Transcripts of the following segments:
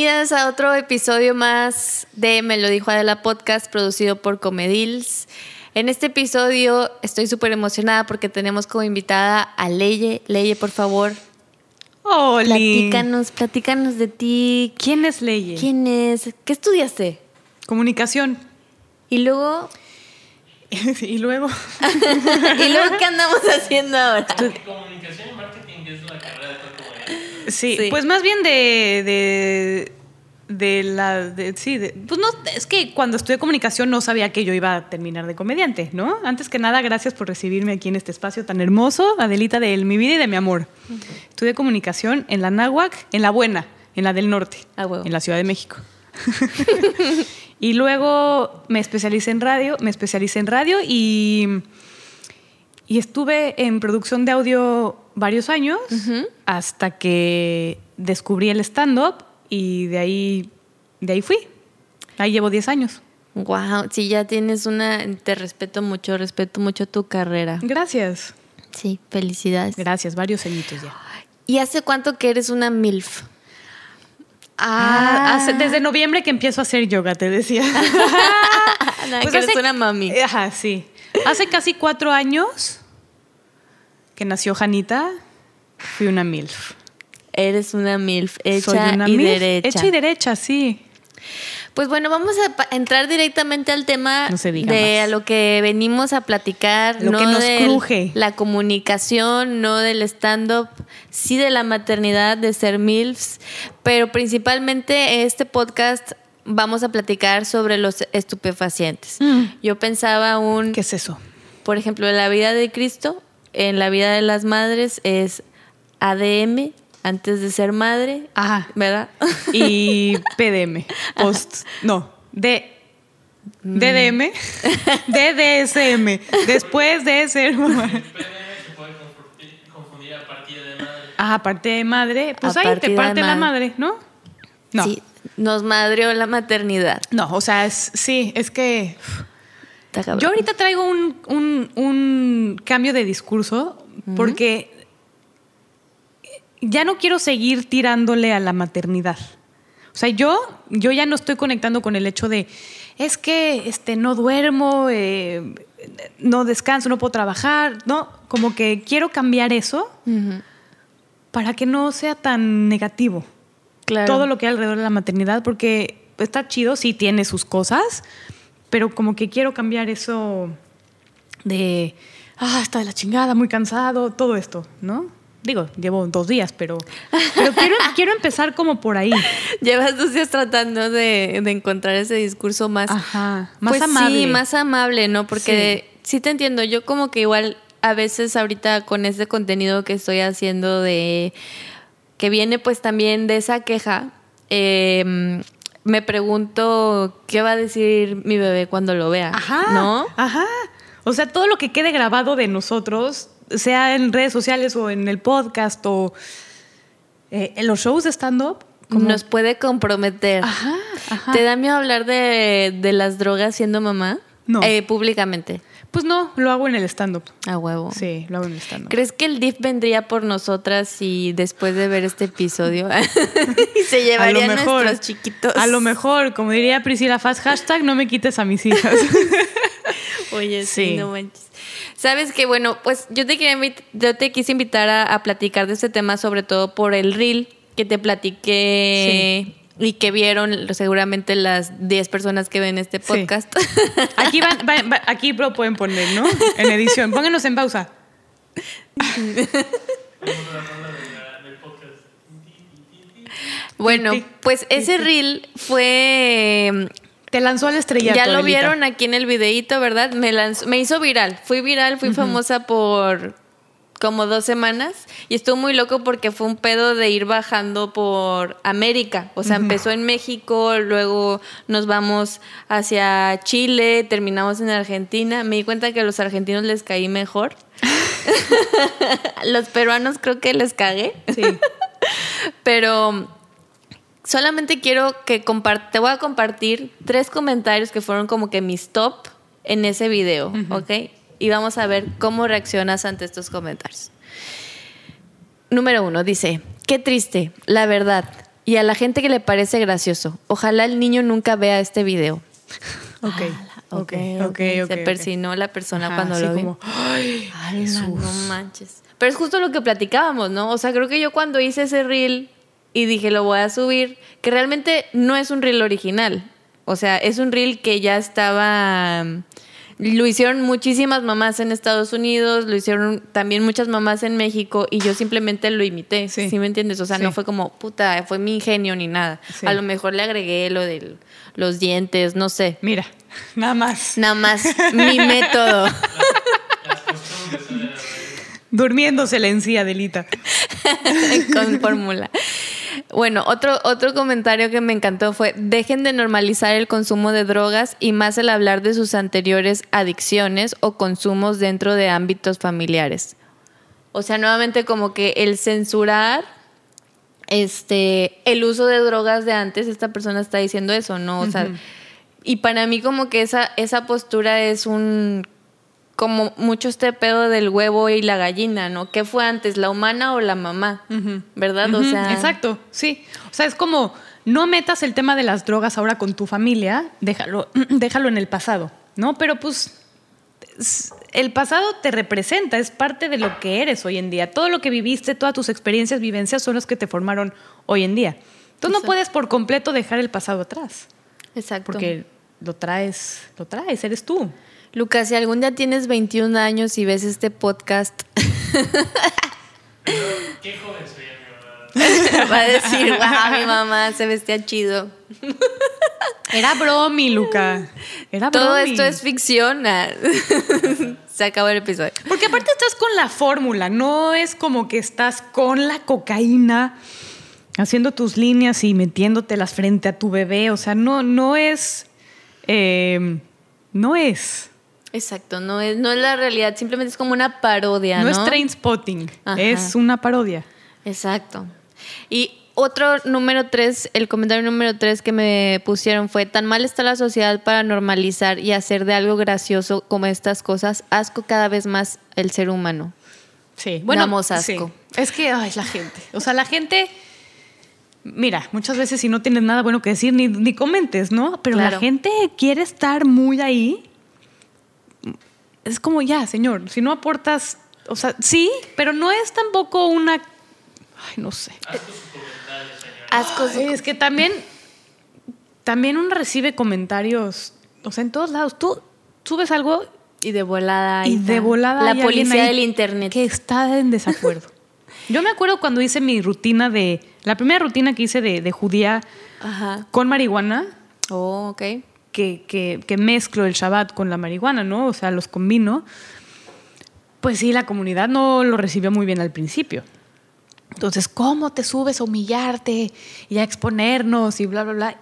Bienvenidas a otro episodio más de Me lo dijo Adela Podcast producido por Comedils. En este episodio estoy súper emocionada porque tenemos como invitada a Leye. Leye, por favor, Hola. platícanos, platícanos de ti. ¿Quién es Leye? ¿Quién es? ¿Qué estudiaste? Comunicación. Y luego, y luego. ¿y luego qué andamos haciendo ahora? Comunicación y marketing es la carrera de. Sí, Sí. pues más bien de. de de la de- sí de- pues no es que cuando estudié comunicación no sabía que yo iba a terminar de comediante no antes que nada gracias por recibirme aquí en este espacio tan hermoso Adelita de mi vida y de mi amor. Estudié comunicación en la náhuac en la buena en la del norte Ah, en la Ciudad de México. Y luego me especialicé en radio me especialicé en radio y y estuve en producción de audio varios años hasta que descubrí el stand-up y de ahí, de ahí fui. Ahí llevo 10 años. Wow, sí, ya tienes una. Te respeto mucho, respeto mucho tu carrera. Gracias. Sí, felicidades. Gracias, varios añitos ya. ¿Y hace cuánto que eres una MILF? Ah, hace- desde noviembre que empiezo a hacer yoga, te decía. Nada, Pues que eres una mami. Ajá, sí. Hace casi cuatro años que nació Janita, fui una MILF. Eres una MILF hecha Soy una y MILF, derecha. Hecha y derecha, sí. Pues bueno, vamos a entrar directamente al tema No de a lo que venimos a platicar. Lo no que nos de cruje. La comunicación, no del stand-up, sí de la maternidad, de ser MILFs, pero principalmente este podcast vamos a platicar sobre los estupefacientes. Mm. Yo pensaba un, ¿Qué es eso? por ejemplo, en la vida de Cristo, en la vida de las madres es ADM antes de ser madre, Ajá. ¿verdad? y PDM. Post. No. D. DDM. DDSM. Después de ser mamá. PDM se puede confundir, confundir a partida de madre. Ah, aparte de madre. Pues A ahí te de parte la madre. madre, ¿no? No. Sí, nos madreó la maternidad. No, o sea, es- sí, es que. Yo ahorita traigo un, un- un cambio de discurso porque ya no quiero seguir tirándole a la maternidad. O sea, yo, yo ya no estoy conectando con el hecho de, es que este, no duermo, eh, no descanso, no puedo trabajar, ¿no? Como que quiero cambiar eso para que no sea tan negativo Claro. todo lo que hay alrededor de la maternidad, porque está chido, sí tiene sus cosas, pero como que quiero cambiar eso de, ah, está de la chingada, muy cansado, todo esto, ¿no? Digo, llevo dos días, pero, pero quiero, quiero empezar como por ahí. Llevas dos días tratando de, de encontrar ese discurso más, Ajá, más pues amable. Sí, más amable, ¿no? Porque sí. te entiendo. Yo como que igual a veces ahorita con este contenido que estoy haciendo de que viene pues también de esa queja, eh, me pregunto qué va a decir mi bebé cuando lo vea, Ajá. ¿no? Ajá. O sea, todo lo que quede grabado de nosotros, sea en redes sociales o en el podcast o eh, en los shows de stand-up, Nos puede comprometer. Ajá, ajá. ¿Te da miedo hablar de, de las drogas siendo mamá? No. Eh, públicamente. Pues no, lo hago en el stand-up. A huevo. Sí, lo hago en el stand-up. ¿Crees que el DIF vendría por nosotras y después de ver este episodio y se llevaría a, nuestros chiquitos? A lo mejor, como diría Priscila Faz, hashtag no me quites a mis hijas. Oye, sí, Sí. no manches. Sabes que, bueno, pues yo te, quería yo te quise invitar a, a platicar de este tema, sobre todo por el reel que te platiqué y que vieron seguramente las 10 personas que ven este Sí. podcast. Aquí, van, van- va- aquí lo pueden poner, ¿no? En edición. Pónganos en pausa. Bueno, pues ese reel fue Te lanzó al estrellato. ya lo Adelita. vieron aquí en el videíto, ¿verdad? Me lanzó- me hizo viral. Fui viral, fui famosa por como dos semanas y estuvo muy loco porque fue un pedo de ir bajando por América. O sea, empezó en México, luego nos vamos hacia Chile, terminamos en Argentina. Me di cuenta que a los argentinos les caí mejor. los peruanos creo que les cagué. Sí. Pero solamente quiero que te voy a compartir tres comentarios que fueron como que mis top en ese video, ¿ok? Y vamos a ver cómo reaccionas ante estos comentarios. Número uno, dice, qué triste, la verdad. y a la gente que le parece gracioso. Ojalá el niño nunca vea este video. Ok, Ok, ok, ok. ok. Se persinó la persona Ajá, cuando lo vi. como, ¡ay, Ala, Jesús! no manches. Pero es justo lo que platicábamos, ¿no? O sea, creo que yo cuando hice ese reel y dije lo voy a subir, que realmente no es un reel original. O sea, es un reel que ya estaba. Lo hicieron muchísimas mamás en Estados Unidos, lo hicieron también muchas mamás en México y yo simplemente lo imité. Sí. Sí, me entiendes? O sea, Sí. no fue como, puta, fue mi ingenio ni nada. Sí. A lo mejor le agregué lo de los dientes, no sé. Mira, nada más. Nada más mi método. Durmiéndose la encía, Delita. con fórmula. Bueno, otro, otro comentario que me encantó fue, dejen de normalizar el consumo de drogas y más el hablar de sus anteriores adicciones o consumos dentro de ámbitos familiares. O sea, nuevamente como que el censurar este, el uso de drogas de antes, esta persona está diciendo eso, ¿no? O sea, y para mí como que esa, esa postura es un como mucho este pedo del huevo y la gallina, ¿no? ¿Qué fue antes, la humana o la mamá? ¿Verdad? O Ujú, sea, Exacto, sí. O sea, es como, no metas el tema de las drogas ahora con tu familia, déjalo, déjalo en el pasado, ¿no? Pero pues es- el pasado te representa, es parte de lo que eres hoy en día. Todo lo que viviste, todas tus experiencias, vivencias son los que te formaron hoy en día. Tú no puedes por completo dejar el pasado atrás, Exacto. porque lo traes, lo traes, eres tú. Lucas, si algún día tienes 21 años y ves este podcast, Qué joven soy, va a decir, wow, mi mamá se vestía chido. Era bromi, Luca. Era Todo bromi. esto es ficción. ah. se acabó el episodio. Porque aparte estás con la fórmula, no es como que estás con la cocaína haciendo tus líneas y metiéndotelas frente a tu bebé. O sea, no, no es. eh, no es. Exacto, no es, no es la realidad, simplemente es como una parodia, No, ¿no? es train spotting. Ajá. Es una parodia. Exacto. Y otro número tres, el comentario número tres que me pusieron fue, tan mal está la sociedad para normalizar y hacer de algo gracioso como estas cosas, asco cada vez más el ser humano. Sí, Damos sí. asco. Es que, ay, la gente. O sea, la gente. Mira, muchas veces si no tienes nada bueno que decir, ni, ni comentes, ¿no? Pero Claro. la gente quiere estar muy ahí. Es como, ya, señor, si no aportas. O sea, sí, pero no es tampoco una. Ay, no sé. Asco. Ay, es que también. También uno recibe comentarios. O sea, en todos lados. Tú subes algo Y de volada. y de volada La policía del internet. que está en desacuerdo. Yo me acuerdo cuando hice mi rutina de la primera rutina que hice de, de judía Ajá. con marihuana, Oh, ok. Que, que- que mezclo el Shabbat con la marihuana, ¿no? O sea, los combino. Pues sí, la comunidad no lo recibió muy bien al principio. Entonces, ¿cómo te subes a humillarte y a exponernos y bla, bla, bla?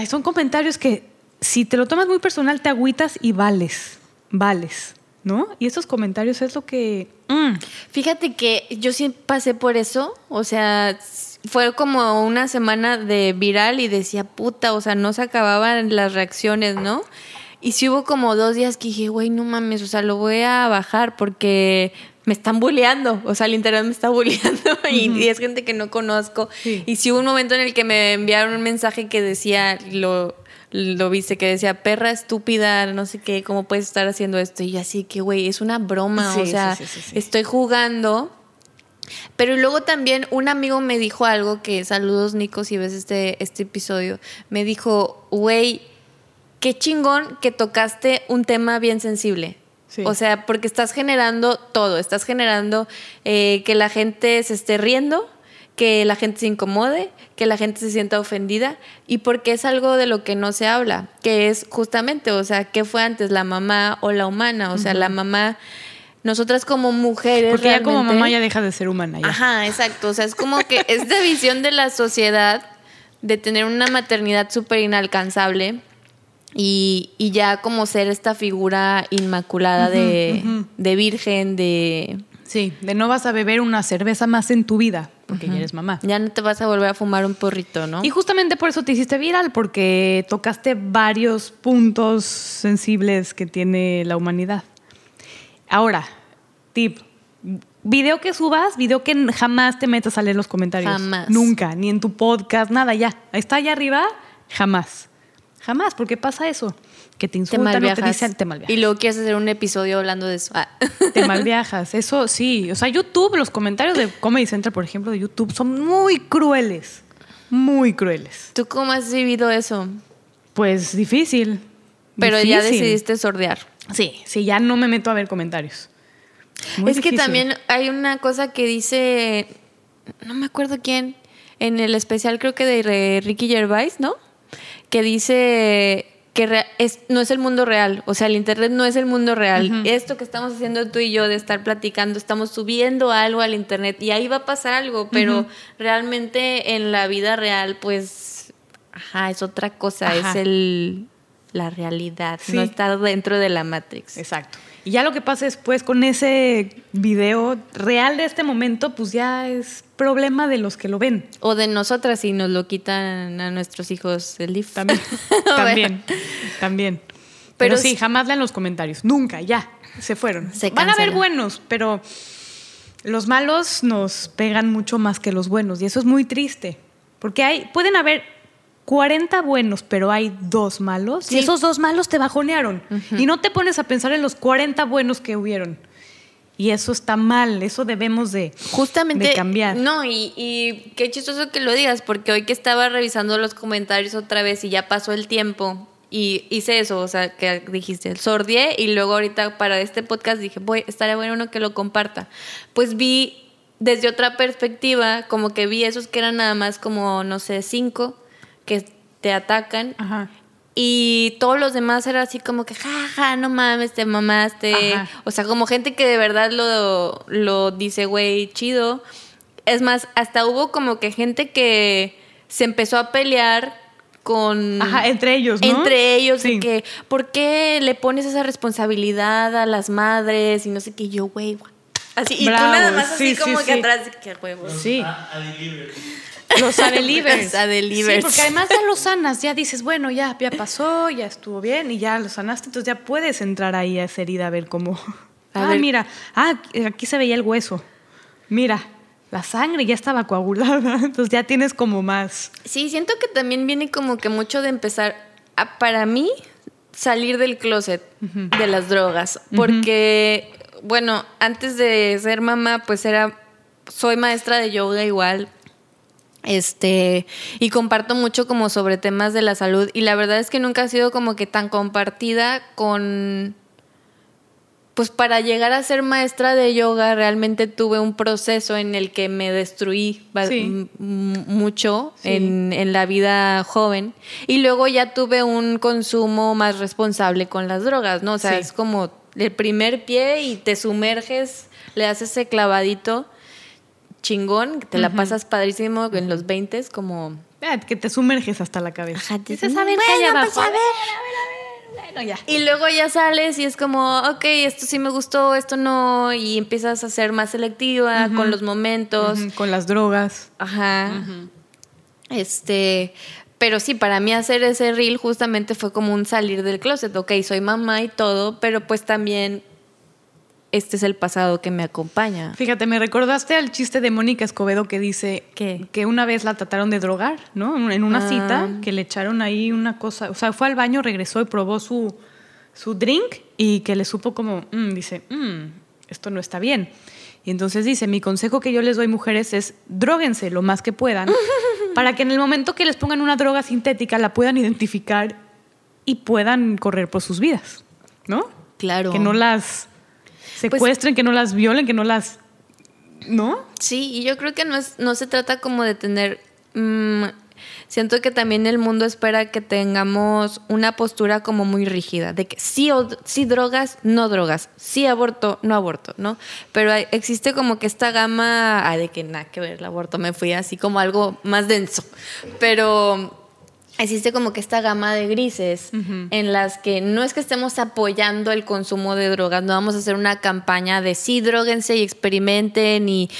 Y son comentarios que si te lo tomas muy personal te agüitas y vales, vales, ¿no? Y esos comentarios es lo que... mm, Fíjate que yo sí pasé por eso, o sea, fue como una semana de viral y decía, puta, o sea, no se acababan las reacciones, ¿no? Y sí hubo como dos días que dije, güey, no mames, o sea, lo voy a bajar porque me están bulleando, o sea, el internet me está bulleando y, y es gente que no conozco. Sí. Y sí hubo un momento en el que me enviaron un mensaje que decía, lo, lo viste, que decía, perra estúpida, no sé qué, ¿cómo puedes estar haciendo esto? Y yo así que, güey, es una broma, Sí, o sea, sí. estoy jugando. Pero luego también un amigo me dijo algo que, saludos Nico, si ves este, este episodio, me dijo, güey, qué chingón que tocaste un tema bien sensible. Sí. O sea, porque estás generando todo, estás generando eh, que la gente se esté riendo, que la gente se incomode, que la gente se sienta ofendida y porque es algo de lo que no se habla, que es justamente, o sea, ¿qué fue antes, la mamá o la humana? O sea, la mamá, nosotras como mujeres... porque ya como mamá ya deja de ser humana. ya. Ajá, exacto. O sea, es como que esta visión de la sociedad de tener una maternidad súper inalcanzable y, y ya como ser esta figura inmaculada de, de virgen, de... Sí, de no vas a beber una cerveza más en tu vida, porque ya eres mamá. Ya no te vas a volver a fumar un porrito, ¿no? Y justamente por eso te hiciste viral, porque tocaste varios puntos sensibles que tiene la humanidad. Ahora, tip, video que subas, video que jamás te metas a leer los comentarios. Jamás. Nunca, ni en tu podcast, nada, ya. Está allá arriba, jamás. Jamás, porque pasa eso. Que te Te insultan o te dicen, te malviajas. Y luego quieres hacer un episodio hablando de eso. Ah. Te malviajas, eso sí. O sea, YouTube, los comentarios de Comedy Central, por ejemplo, de YouTube, son muy crueles. Muy crueles. ¿Tú cómo has vivido eso? Pues difícil. Pero ya decidiste sordear. Sí, sí, ya no me meto a ver comentarios. Muy es que también hay una cosa que dice, no me acuerdo quién, en el especial creo que de Ricky Gervais, ¿no? Que dice que es, no es el mundo real, o sea, el Internet no es el mundo real. Esto que estamos haciendo tú y yo de estar platicando, estamos subiendo algo al Internet y ahí va a pasar algo, pero realmente en la vida real, pues, ajá, es otra cosa, Ajá. es el, la realidad, Sí. no estar dentro de la Matrix. Exacto. Y ya lo que pasa después con ese video real de este momento, pues ya es problema de los que lo ven. O de nosotras si nos lo quitan a nuestros hijos el DIF. También. también. También. Pero, Pero sí, jamás lean los comentarios. Nunca, ya. Se fueron. Se Van a haber buenos, pero los malos nos pegan mucho más que los buenos. Y eso es muy triste. Porque hay, pueden haber 40 buenos, pero hay dos malos. Sí. Y esos dos malos te bajonearon. Y no te pones a pensar en los 40 buenos que hubieron. Y eso está mal. Eso debemos de, Justamente. de cambiar. No, y, y qué chistoso que lo digas, porque hoy que estaba revisando los comentarios otra vez y ya pasó el tiempo. Y hice eso, o sea, que dijiste, el sordié, y luego ahorita para este podcast dije, voy, estaría bueno uno que lo comparta. Pues vi desde otra perspectiva, como que vi esos que eran nada más como, no sé, cinco, que te atacan, Ajá. Y todos los demás era así como que, ja, ja, no mames, te mamaste. Ajá. O sea, como gente que de verdad lo, lo dice, güey, chido. Es más, hasta hubo como que gente que se empezó a pelear con... Ajá, entre ellos, ¿no? Entre ellos, de Sí. que, ¿por qué le pones esa responsabilidad a las madres? Y no sé qué, yo, güey, así. Y Bravo, tú nada más sí, así como sí, que sí. atrás, de que huevos. Sí. Los adelivers. Los adelivers. Sí, porque además ya los sanas, ya dices, bueno, ya, ya pasó, ya estuvo bien y ya lo sanaste, entonces ya puedes entrar ahí a esa herida a ver cómo. A ah, ver. mira, ah, aquí se veía el hueso. Mira, la sangre ya estaba coagulada, entonces ya tienes como más. Sí, siento que también viene como que mucho de empezar, a- para mí, salir del closet de las drogas. Porque, bueno, antes de ser mamá, pues era, soy maestra de yoga igual. Este, y comparto mucho como sobre temas de la salud. Y la verdad es que nunca ha sido como que tan compartida con pues para llegar a ser maestra de yoga realmente tuve un proceso en el que me destruí Sí. mucho Sí. en, en la vida joven y luego ya tuve un consumo más responsable con las drogas, ¿no? O sea, Sí. es como el primer pie y te sumerges, le haces ese clavadito chingón, que te la pasas padrísimo en los 20 como... ah, que te sumerges hasta la cabeza. Ajá, te- Dices, a ver, pues, a A ver. ver, bueno, ya. Y luego ya sales y es como, ok, esto sí me gustó, esto no, y empiezas a ser más selectiva con los momentos. Con las drogas. Ajá. Este, pero sí, para mí hacer ese reel justamente fue como un salir del closet. Ok, soy mamá y todo, pero pues también este es el pasado que me acompaña. Fíjate, me recordaste al chiste de Mónica Escobedo que dice ¿Qué? que una vez la trataron de drogar, ¿no? En una Ah. cita, que le echaron ahí una cosa, o sea, fue al baño, regresó y probó su, su drink y que le supo como, mm, dice, "Mm, esto no está bien. Y entonces dice, mi consejo que yo les doy mujeres es dróguense lo más que puedan para que en el momento que les pongan una droga sintética la puedan identificar y puedan correr por sus vidas, ¿no? Claro. Que no las secuestren, que no las violen, que no las... ¿No? Sí, y yo creo que no, es, no se trata como de tener... mm, siento que también el mundo espera que tengamos una postura como muy rígida, de que sí, o, sí drogas, no drogas, sí aborto, no aborto, ¿no? Pero hay- existe como que esta gama, ay, de que nada que ver el aborto, me fui así como algo más denso, pero existe como que esta gama de grises en las que no es que estemos apoyando el consumo de drogas, no vamos a hacer una campaña de sí, droguense y experimenten y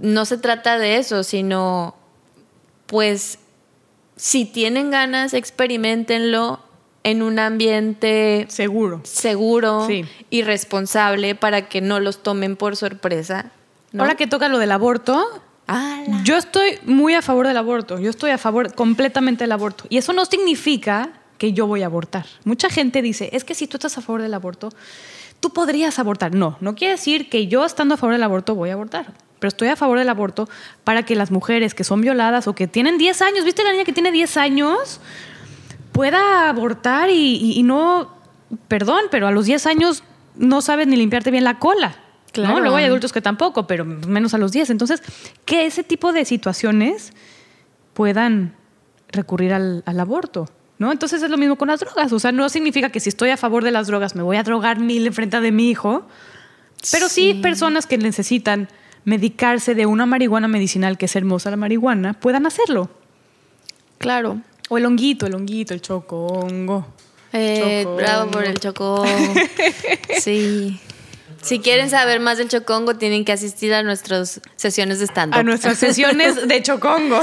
no se trata de eso, sino pues si tienen ganas, experimentenlo, en un ambiente Seguro. seguro Sí. y responsable para que no los tomen por sorpresa. ¿no? Ahora que toca lo del aborto, Yo estoy muy a favor del aborto. Yo estoy a favor completamente del aborto. Y eso no significa que yo voy a abortar. Mucha gente dice, es que si tú estás a favor del aborto, tú podrías abortar. No, no quiere decir que yo estando a favor del aborto voy a abortar. Pero estoy a favor del aborto para que las mujeres que son violadas o que tienen 10 años, ¿viste la niña que tiene 10 años? Pueda abortar y, y- y no, perdón, pero a los 10 años no sabes ni limpiarte bien la cola. Claro. ¿no? Luego hay adultos que tampoco, pero menos a los 10. Entonces, que ese tipo de situaciones puedan recurrir al, al aborto. ¿no? Entonces es lo mismo con las drogas. O sea, no significa que si estoy a favor de las drogas me voy a drogar mil en frente de mi hijo. Pero sí, personas que necesitan medicarse de una marihuana medicinal, que es hermosa la marihuana, puedan hacerlo. Claro. O el honguito, el honguito, el chocongo. Eh, Chocongo. bravo por el chocongo. sí. Si quieren saber más del chocongo, tienen que asistir a nuestras sesiones de stand-up. A nuestras sesiones de chocongo.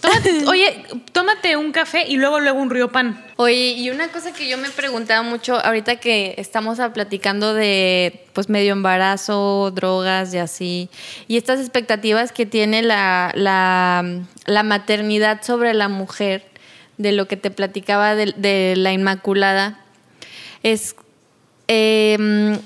Tómate- oye, tómate un café y luego luego un río pan. Oye, y una cosa que yo me preguntaba mucho ahorita que estamos platicando de pues medio embarazo, drogas y así, y estas expectativas que tiene la, la, la maternidad sobre la mujer, de lo que te platicaba de, de la Inmaculada, es... em,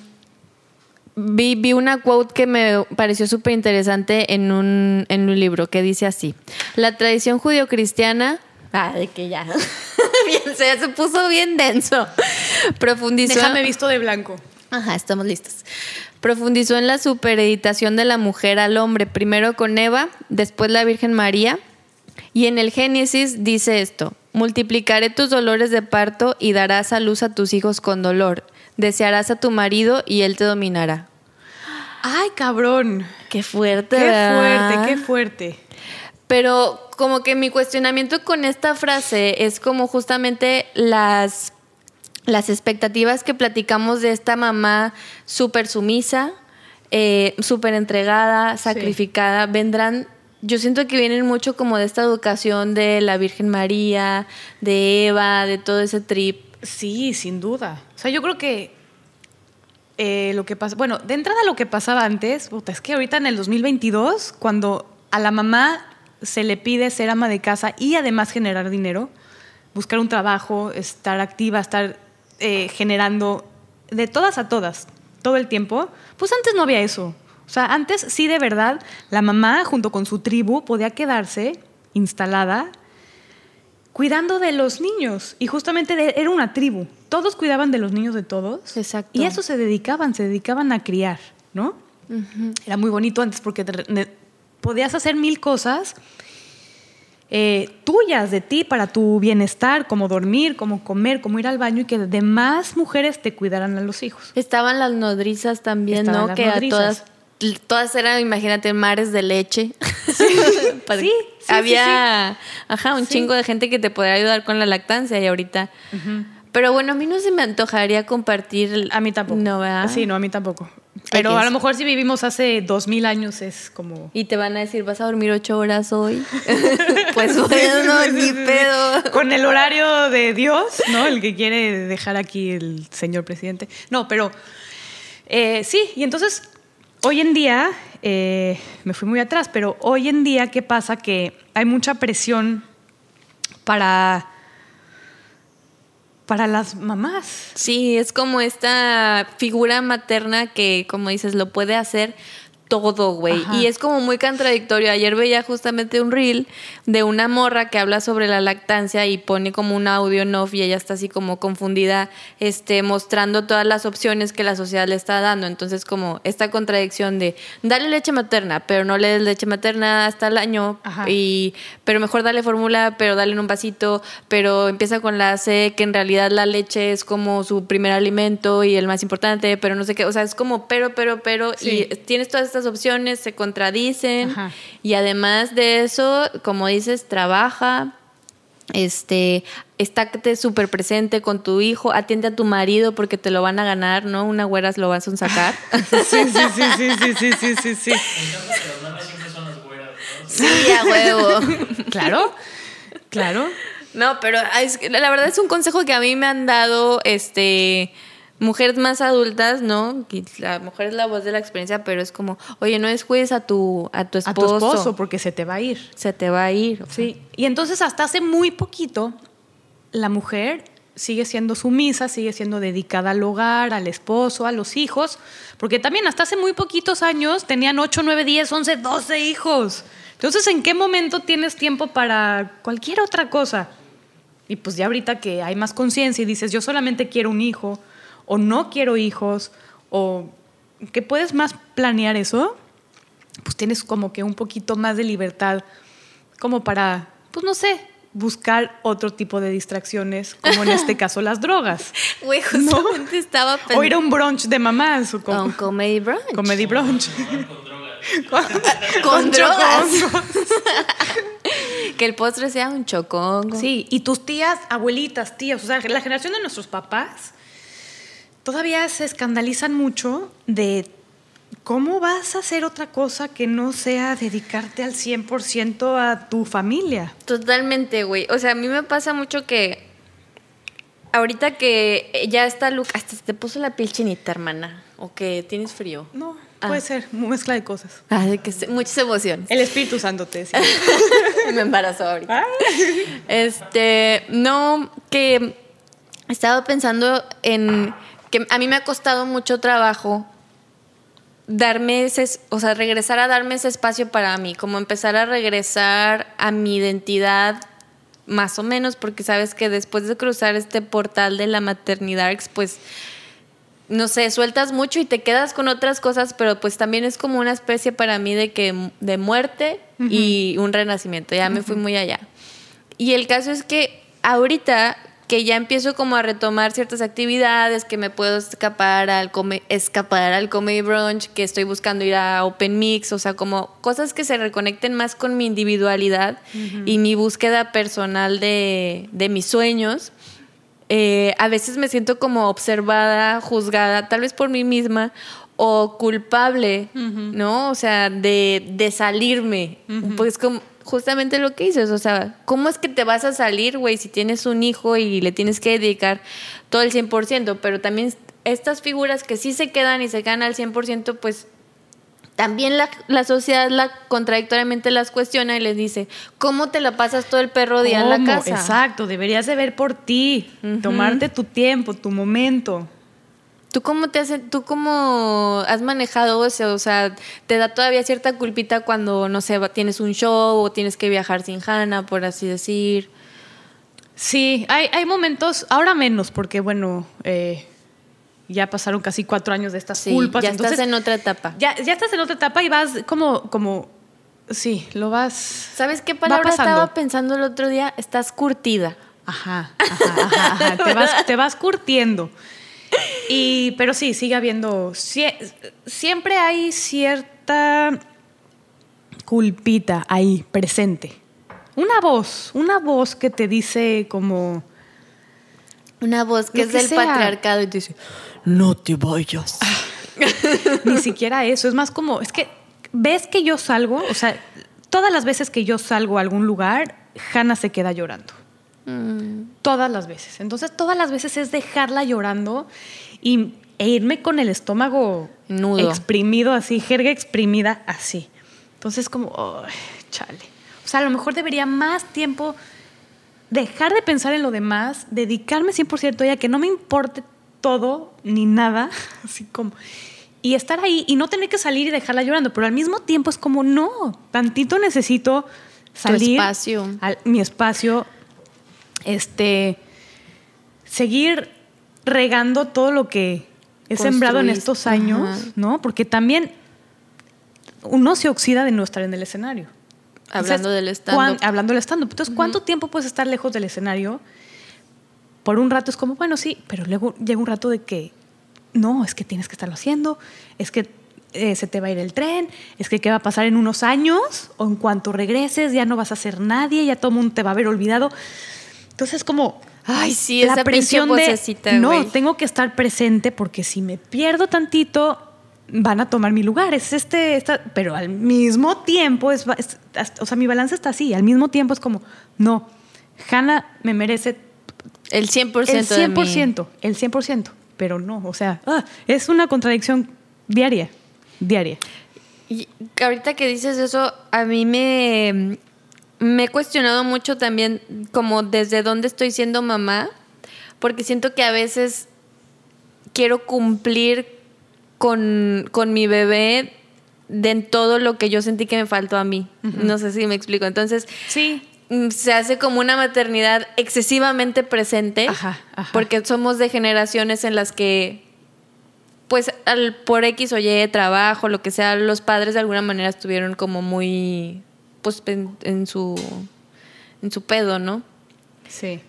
Vi, vi una quote que me pareció súper interesante en un, en un libro que dice así: La tradición judio-cristiana. Ah, de que ya. bien, se, se puso bien denso. Profundizó. Déjame visto de blanco. Ajá, estamos listos. Profundizó en la supereditación de la mujer al hombre, primero con Eva, después la Virgen María. Y en el Génesis dice esto: Multiplicaré tus dolores de parto y darás a luz a tus hijos con dolor. Desearás a tu marido y él te dominará. Ay, cabrón. Qué fuerte. Qué ¿verdad? fuerte, qué fuerte. Pero como que mi cuestionamiento con esta frase es como justamente las, las expectativas que platicamos de esta mamá súper sumisa, eh, súper entregada, sacrificada, vendrán, yo siento que vienen mucho como de esta educación de la Virgen María, de Eva, de todo ese trip. Sí, sin duda. O sea, yo creo que eh, lo que pasa, bueno, de entrada lo que pasaba antes, puta, es que ahorita en el 2022, cuando a la mamá se le pide ser ama de casa y además generar dinero, buscar un trabajo, estar activa, estar eh, generando de todas a todas, todo el tiempo, pues antes no había eso. O sea, antes sí de verdad la mamá junto con su tribu podía quedarse instalada cuidando de los niños. Y justamente de- era una tribu. Todos cuidaban de los niños de todos. Exacto. Y eso se dedicaban, se dedicaban a criar, ¿no? Era muy bonito antes porque te- podías hacer mil cosas eh, tuyas de ti para tu bienestar, como dormir, como comer, como ir al baño y que demás mujeres te cuidaran a los hijos. Estaban las nodrizas también, Estaban ¿no? las que nodrizas. a todas todas eran, imagínate, mares de leche. Sí, sí, Había, ajá, un chingo de gente que te podría ayudar con la lactancia y ahorita. Pero bueno, a mí no se me antojaría compartir. A mí tampoco. No, ¿verdad? Sí, no, a mí tampoco. Pero a lo mejor si vivimos hace dos mil años es como... Y te van a decir, ¿vas a dormir ocho horas hoy? pues bueno, ni pedo. Con el horario de Dios, ¿no? El que quiere dejar aquí el señor presidente. No, pero eh, sí, y entonces hoy en día, eh, me fui muy atrás, pero hoy en día, ¿qué pasa? Que hay mucha presión para, para las mamás. Sí, es como esta figura materna que, como dices, lo puede hacer todo, güey. Y es como muy contradictorio. Ayer veía justamente un reel de una morra que habla sobre la lactancia y pone como un audio en off y ella está así como confundida, este, mostrando todas las opciones que la sociedad le está dando. Entonces, como esta contradicción de dale leche materna, pero no le des leche materna hasta el año, Ajá. y pero mejor dale fórmula, pero dale en un vasito, pero empieza con la C, que en realidad la leche es como su primer alimento y el más importante, pero no sé qué, o sea, es como pero, pero, pero, Sí. y tienes todas estas opciones se contradicen y además de eso, como dices, trabaja, este, estate súper presente con tu hijo, atiende a tu marido porque te lo van a ganar, ¿no? Una güera lo vas a sacar. sí, sí, sí, sí, sí, sí, sí, sí. Sí, a huevo. claro, claro. No, pero la verdad es un consejo que a mí me han dado, este, mujeres más adultas, ¿no? La mujer es la voz de la experiencia, pero es como, oye, no descuides a tu a tu A esposo, tu esposo, porque se te va a ir. se te va a ir. o sea. Sí. Y entonces hasta hace muy poquito, la mujer sigue siendo sumisa, sigue siendo dedicada al hogar, al esposo, a los hijos, porque también hasta hace muy poquitos años tenían 8, 9, 10, 11, 12 hijos. Entonces, ¿en qué momento tienes tiempo para cualquier otra cosa? Y pues ya ahorita que hay más conciencia y dices, yo solamente quiero un hijo, o no quiero hijos, o que puedes más planear eso, pues tienes como que un poquito más de libertad, como para, pues no sé, buscar otro tipo de distracciones, como en este caso las drogas. Güey, justamente estaba pensando. O ir a un brunch de mamás, o con comedy brunch. comedy brunch. Con drogas. Con drogas. Que el postre sea un chocongo. Sí, y tus tías, abuelitas, tías, o sea, la generación de nuestros papás todavía se escandalizan mucho de cómo vas a hacer otra cosa que no sea dedicarte al 100% a tu familia. Totalmente, güey. O sea, a mí me pasa mucho que ahorita que ya está Luca, hasta te puso la piel chinita, hermana. O que tienes frío. No, Ah. puede ser, mezcla de cosas. Ah, de que se- muchas emociones. El Espíritu Santo te decía. me embarazó ahorita. Este, no, que estaba pensando en que a mí me ha costado mucho trabajo darme ese, o sea, regresar a darme ese espacio para mí, como empezar a regresar a mi identidad más o menos, porque sabes que después de cruzar este portal de la maternidad, pues no sé, sueltas mucho y te quedas con otras cosas, pero pues también es como una especie para mí de que de muerte y un renacimiento. Ya me fui muy allá. Y el caso es que ahorita que ya empiezo como a retomar ciertas actividades, que me puedo escapar al come- escapar al comedy brunch, que estoy buscando ir a open mix, o sea, como cosas que se reconecten más con mi individualidad y mi búsqueda personal de, de mis sueños. Eh, a veces me siento como observada, juzgada, tal vez por mí misma, o culpable, ¿no? O sea, de, de salirme. Pues como justamente lo que dices, o sea, ¿cómo es que te vas a salir, güey, si tienes un hijo y le tienes que dedicar todo el 100%? Pero también estas figuras que sí se quedan y se quedan al 100%, pues también la, la sociedad la contradictoriamente las cuestiona y les dice, ¿cómo te la pasas todo el perro día en la casa? Exacto, deberías de ver por ti, tomarte tu tiempo, tu momento. ¿Tú cómo te hace, tú cómo has manejado eso? O sea, ¿te da todavía cierta culpita cuando, no sé, tienes un show o tienes que viajar sin Hannah, por así decir? Sí, hay, hay momentos, ahora menos, porque bueno, eh, ya pasaron casi cuatro años de estas Sí, culpas. ya entonces, estás en otra etapa. ya, ya estás en otra etapa y vas como, como, sí, lo vas... ¿Sabes qué palabra estaba pensando el otro día? Estás curtida. Ajá, ajá, ajá, ajá, Te, vas, te vas curtiendo. Y, pero sí, sigue habiendo. sie- siempre hay cierta culpita ahí, presente. Una voz, una voz que te dice como. Una voz que es del sea. patriarcado y te dice, no te vayas. Ni siquiera eso, es más como. Es que ves que yo salgo, o sea, todas las veces que yo salgo a algún lugar, Hannah se queda llorando. Mm, Todas las veces. Entonces, todas las veces es dejarla llorando y, e irme con el estómago Nudo. exprimido así, jerga exprimida así. Entonces, como, "Ay, chale. O sea, a lo mejor debería más tiempo dejar de pensar en lo demás, dedicarme 100% a ella, que no me importe todo ni nada, así como. Y estar ahí y no tener que salir y dejarla llorando, pero al mismo tiempo es como, no, tantito necesito salir. espacio. al- mi espacio, este, seguir regando todo lo que he sembrado en estos años, Ajá. ¿no? Porque también uno se oxida de no estar en el escenario. Hablando del ¿cuán- stand-up. Hablando del stand-up. Entonces, ¿cuánto tiempo puedes estar lejos del escenario? Por un rato es como, bueno, sí, pero luego llega un rato de que, no, es que tienes que estarlo haciendo, es que eh, se te va a ir el tren, es que qué va a pasar en unos años, o en cuanto regreses ya no vas a ser nadie, ya todo el mundo te va a haber olvidado. Entonces, como, Ay, sí, esa pinche de, no, tengo que estar presente porque si me pierdo tantito, van a tomar mi lugar. Es este, esta- pero al mismo tiempo, es, es- o sea, mi balance está así. Al mismo tiempo es como, no, Hannah me merece El 100%. el de mí. 100%, el 100%, pero no, o sea, ah, es una contradicción diaria, diaria. Y ahorita que dices eso, a mí me, me he cuestionado mucho también como desde dónde estoy siendo mamá, porque siento que a veces quiero cumplir con, con mi bebé de en todo lo que yo sentí que me faltó a mí. No sé si me explico. Entonces, Sí, mm, se hace como una maternidad excesivamente presente, Ajá, ajá. porque somos de generaciones en las que, pues, al, por X o Y trabajo, lo que sea, los padres de alguna manera estuvieron como muy, pues, en, en su, en su pedo, ¿no? sí.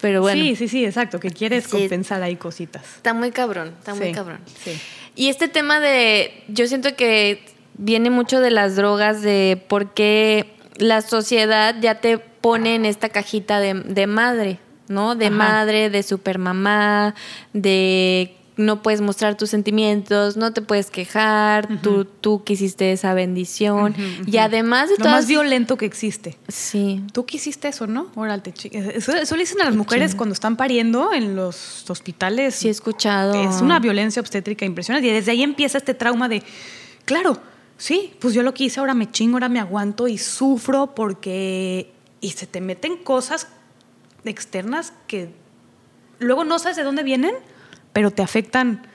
Pero bueno, Sí, sí, sí, exacto, que quieres Sí. compensar ahí cositas. está muy cabrón, está muy cabrón. Sí. Y este tema de, yo siento que viene mucho de las drogas, de por qué la sociedad ya te pone en esta cajita de, de madre, ¿no? De Ajá. madre, de supermamá, de no puedes mostrar tus sentimientos, no te puedes quejar, tú, tú quisiste esa bendición. Y además de Lo todas... más violento que existe. Sí. Tú quisiste eso, ¿no? Órale, chi- eso, eso le dicen a las mujeres cuando están pariendo en los hospitales. Sí he escuchado. Es una violencia obstétrica impresionante. Y desde ahí empieza este trauma de, claro, sí, pues yo lo quise, ahora me chingo, ahora me aguanto y sufro porque... Y se te meten cosas externas que luego no sabes de dónde vienen, pero te afectan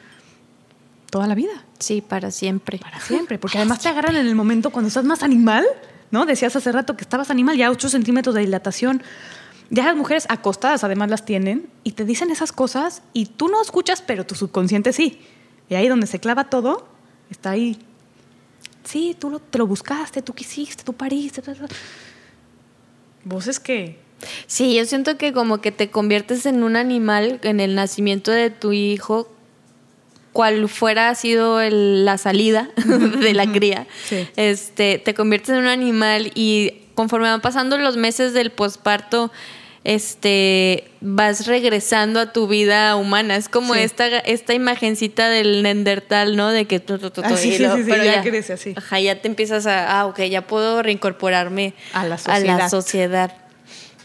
toda la vida, Sí, para siempre. para siempre. Porque además te agarran en el momento cuando estás más animal, ¿no? Decías hace rato que estabas animal, ya 8 centímetros de dilatación. Ya las mujeres acostadas además las tienen y te dicen esas cosas y tú no escuchas, pero tu subconsciente sí. Y ahí donde se clava todo, está ahí. Sí, tú lo, te lo buscaste, tú quisiste, tú pariste. Voces que... Sí, yo siento que como que te conviertes en un animal en el nacimiento de tu hijo, cual fuera sido el- la salida de la cría. Sí. Este, te conviertes en un animal y conforme van pasando los meses del posparto, este, vas regresando a tu vida humana. Es como Sí. esta, esta imagencita del Neandertal, ¿no? De que tu, tu, Ah, sí, sí, pero ya crece así. Ajá, ya te empiezas a, ah, ok, ya puedo reincorporarme A la A sociedad. la sociedad.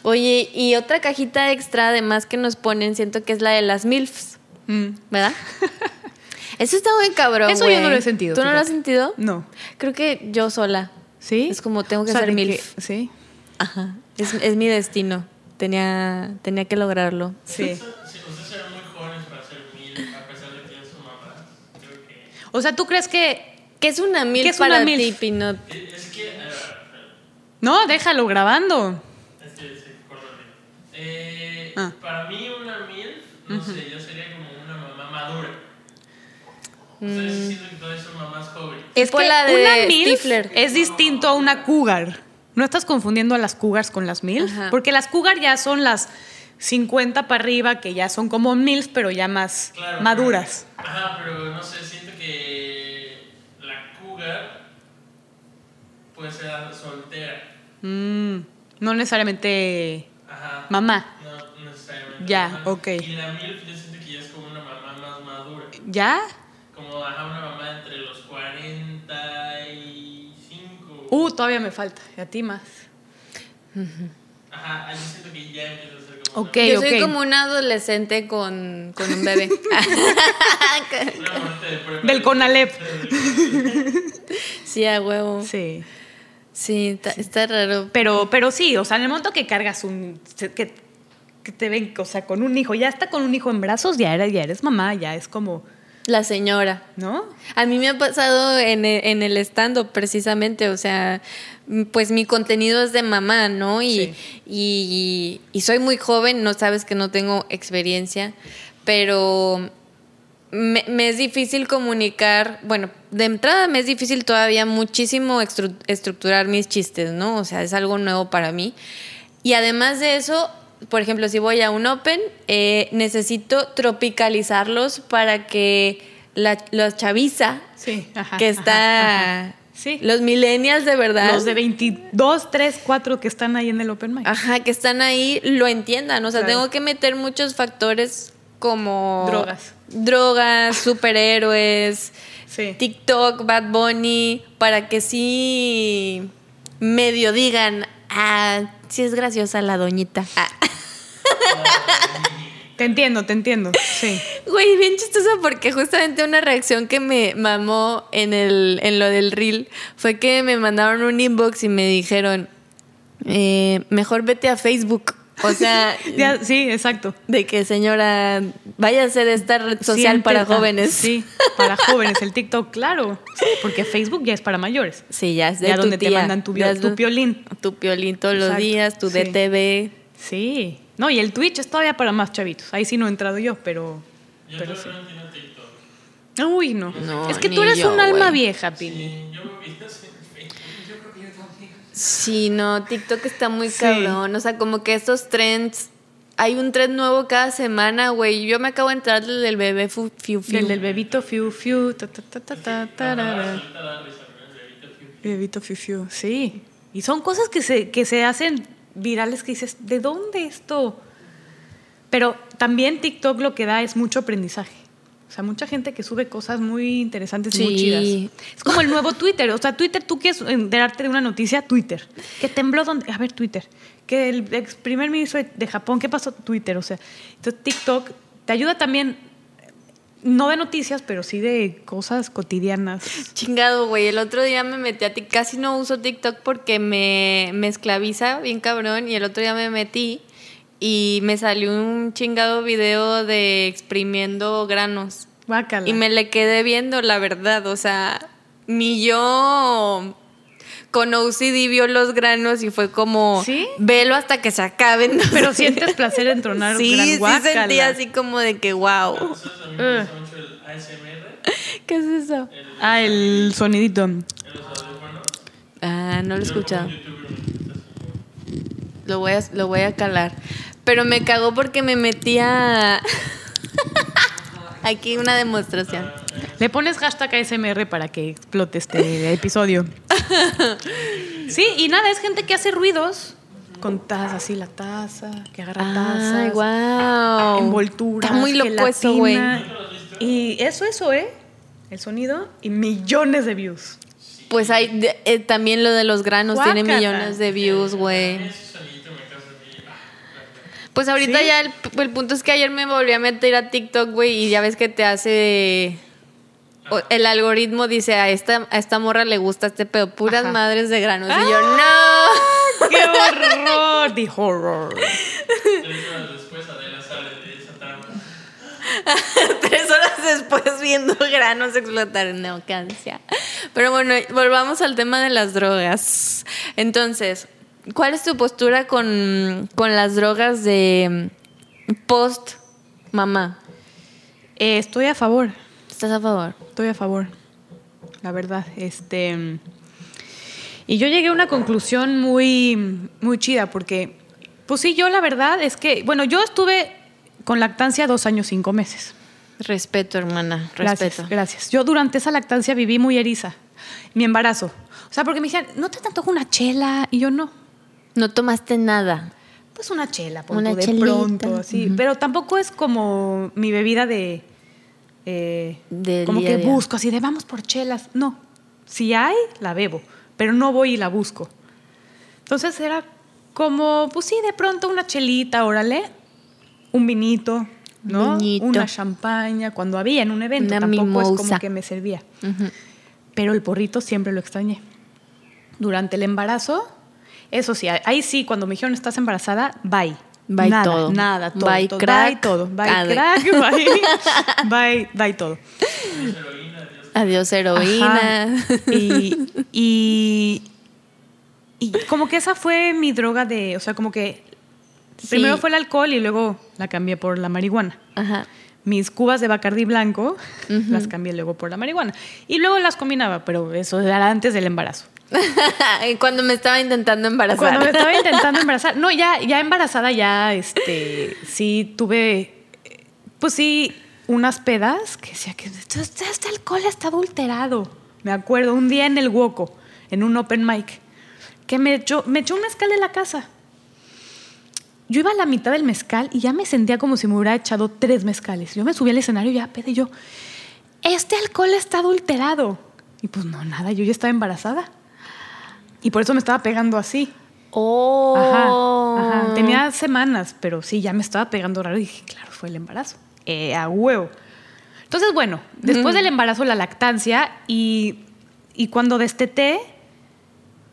Oye, y otra cajita extra además que nos ponen, siento que es la de las MILFs, mm, ¿verdad? Eso está muy cabrón. Eso yo no lo he sentido, ¿Tú no lo has sentido? No. Creo que yo sola. ¿Sí? Es como tengo que O sea, ser MILF. que- sí. Ajá. Es, es mi destino. Tenía, tenía que lograrlo. Sí. Sí, ustedes eran muy jóvenes para ser mil, a pesar de que ya son mamás. Creo que. O sea, ¿tú crees que ¿Qué es una MILF ¿Qué es una para MILF? ti, Pinot? Es que. a ver, No, déjalo grabando. Es que. Eh, Ah. Para mí, una MILF, no sé, yo sería como una mamá madura. Ustedes siento que todavía son mamás jóvenes. Es que la de una MILF Stifler. es distinto a una cougar. No estás confundiendo a las cougars con las MILF, Ajá. porque las cougar ya son las 50 para arriba, que ya son como MILF, pero ya más Claro, maduras. pero- ajá, pero no sé, siento que la cougar puede ser soltera. Mm, no necesariamente Ajá. mamá. No necesariamente. Ya, mamá. ok. Y la MILF yo siento que ya es como una mamá más madura. ¿Ya? Como ajá, una mamá entre los 45. Uh, todavía me falta. Y a ti más. Ajá, yo siento que ya empieza a ser como Ok, Yo ok. soy como un adolescente con, con un bebé. una. Del Conalep. sí, a huevo. Sí. Sí, está, está raro. Pero, pero sí, o sea, en el momento que cargas un. que, que te ven, o sea, con un hijo, ya está con un hijo en brazos, ya eres, ya eres mamá, ya es como. La señora. ¿No? A mí me ha pasado en e- en el stand-up precisamente, o sea, pues mi contenido es de mamá, ¿no? Y, Sí. y, y soy muy joven, no sabes que no tengo experiencia, pero me, me es difícil comunicar, bueno, de entrada me es difícil todavía muchísimo estru- estructurar mis chistes, ¿no? O sea, es algo nuevo para mí. Y además de eso, por ejemplo, si voy a un Open, eh, necesito tropicalizarlos para que la, la chaviza Sí, ajá, que ajá, está... ajá. Sí. Los millennials de verdad. Los de 22, 3, 4 que están ahí en el Open Mic. Ajá, que están ahí, lo entiendan. O sea, Claro. tengo que meter muchos factores como... Drogas. Drogas, superhéroes, Sí. TikTok, Bad Bunny, para que sí medio digan, ah, sí es graciosa la doñita. Ah. Te entiendo, te entiendo. Sí. Güey, bien chistoso porque justamente una reacción que me mamó en, el, en lo del reel fue que me mandaron un inbox y me dijeron, eh, mejor vete a Facebook. O sea, Ya, sí, exacto. de que señora, vaya a hacer esta red social para jóvenes. Sí, para jóvenes, el TikTok, claro. Sí, porque Facebook ya es para mayores. Sí, ya es de Ya tu donde te mandan tu, Ya bio- es tu piolín. Tu piolín todos los días, tu sí. DTV. Sí. No, y el Twitch es todavía para más chavitos. Ahí sí no he entrado yo, pero. Yo pero todavía sí. no TikTok. Uy, no. No, es que tú eres yo, un alma vieja, Pili. Sí, yo veo videos en Facebook. Yo creo que yo también. Sí, no, TikTok está muy Sí. cabrón. O sea, como que estos trends. Hay un trend nuevo cada semana, güey. Yo me acabo de entrar del del bebé fiu fiu. Del del bebito fiu fiu. Ta, ta, ta, ta, ta. Bebito fiu fiu. Sí. Y son cosas que se, que se hacen virales que dices, ¿de dónde esto? Pero también TikTok lo que da es mucho aprendizaje. O sea, mucha gente que sube cosas muy interesantes y muy chidas. Es como el nuevo Twitter. O sea, Twitter, tú quieres enterarte de una noticia, Twitter. Que tembló donde. A ver, Twitter. Que el ex primer ministro de- Japón, ¿qué pasó? Twitter. O sea, entonces TikTok te ayuda también, no de noticias, pero sí de cosas cotidianas. Chingado, güey. El otro día me metí a TikTok. Casi no uso TikTok porque me, me esclaviza bien cabrón. Y el otro día me metí y me salió un chingado video de exprimiendo granos. Guácala. Y me le quedé viendo, la verdad. O sea, mi yo con OCD vio los granos y fue como, ¿Sí? velo hasta que se acaben. Pero sientes placer en tronar Sí, gran sí guácala. sentí así como de que, wow. El ASMR. ¿Qué es eso? Ah, el sonidito. En los audífonos. Ah, no lo he escuchado. Lo voy a, lo voy a calar. Pero me cagó porque me metía. Aquí una demostración. Le pones hashtag ASMR para que explote este episodio. Sí, y nada, es gente que hace ruidos con taza, así la taza, que agarra Ay, tazas, wow. envolturas, Está muy loco eso, güey. Y eso, eso, ¿eh? El sonido y millones de views. Pues hay de- eh, también lo de los granos, tiene millones de views, güey. Ese sonidito me causa a mí. ah, Pues ahorita ¿Sí? ya el, el punto es que ayer me volví a meter a TikTok, güey, y ya ves que te hace... o- El algoritmo dice, a esta, a esta morra le gusta este pedo, puras Ajá. madres de granos. Ah. Y yo, no. ¡Qué horror! The horror. Tres horas después Adela sale de esa trama. Tres horas después viendo granos explotar. No, cansia. Pero bueno, volvamos al tema de las drogas. Entonces, ¿cuál es tu postura con, con las drogas de mm, post mamá? Eh, estoy a favor. ¿Estás a favor? Estoy a favor. La verdad, este. Y yo llegué a una conclusión muy, muy chida, porque, pues sí, yo la verdad es que, bueno, yo estuve con lactancia dos años, cinco meses. Respeto, hermana. Respeto. gracias. Yo durante esa lactancia viví muy eriza, mi embarazo. O sea, porque me decían, ¿no te antoja una chela? Y yo no. No tomaste nada. Pues una chela, pon Una de chelita. pronto, así. Pero tampoco es como mi bebida de. eh, Del como que busco, así de vamos por chelas. No. Si hay, la bebo. Pero no voy y la busco. Entonces era como, pues sí, de pronto una chelita, órale. Un vinito, ¿no? Vinito. Una champaña, cuando había en un evento. Una tampoco es como que me servía. Pero el porrito siempre lo extrañé. Durante el embarazo, eso sí, ahí sí, cuando me dijeron estás embarazada, bye. Bye nada, todo. Nada, todo. Bye todo, crack, Bye todo. Bye ade. crack, bye, bye, bye todo. Adiós, heroína. Ajá. Y, y, y como que esa fue mi droga de, o sea, como que Sí. primero fue el alcohol y luego la cambié por la marihuana. Ajá. Mis cubas de Bacardí blanco las cambié luego por la marihuana. Y luego las combinaba, pero eso era antes del embarazo. Cuando me estaba intentando embarazar. Cuando me estaba intentando embarazar. No, ya, ya embarazada, ya este, sí tuve, pues sí, unas pedas que decía que este, alcohol está adulterado. Me acuerdo, un día en el Woco, en un open mic, que me echó, me echó un mezcal en la casa. Yo iba a la mitad del mezcal y ya me sentía como si me hubiera echado tres mezcales. Yo me subí al escenario y ya pedí yo, este alcohol está adulterado. Y pues no, nada, yo ya estaba embarazada. Y por eso me estaba pegando así. Oh. Ajá, ajá. Tenía semanas, pero sí, ya me estaba pegando raro y dije, claro, fue el embarazo. Eh, a huevo. Entonces, bueno, después del embarazo, la lactancia y, y cuando desteté,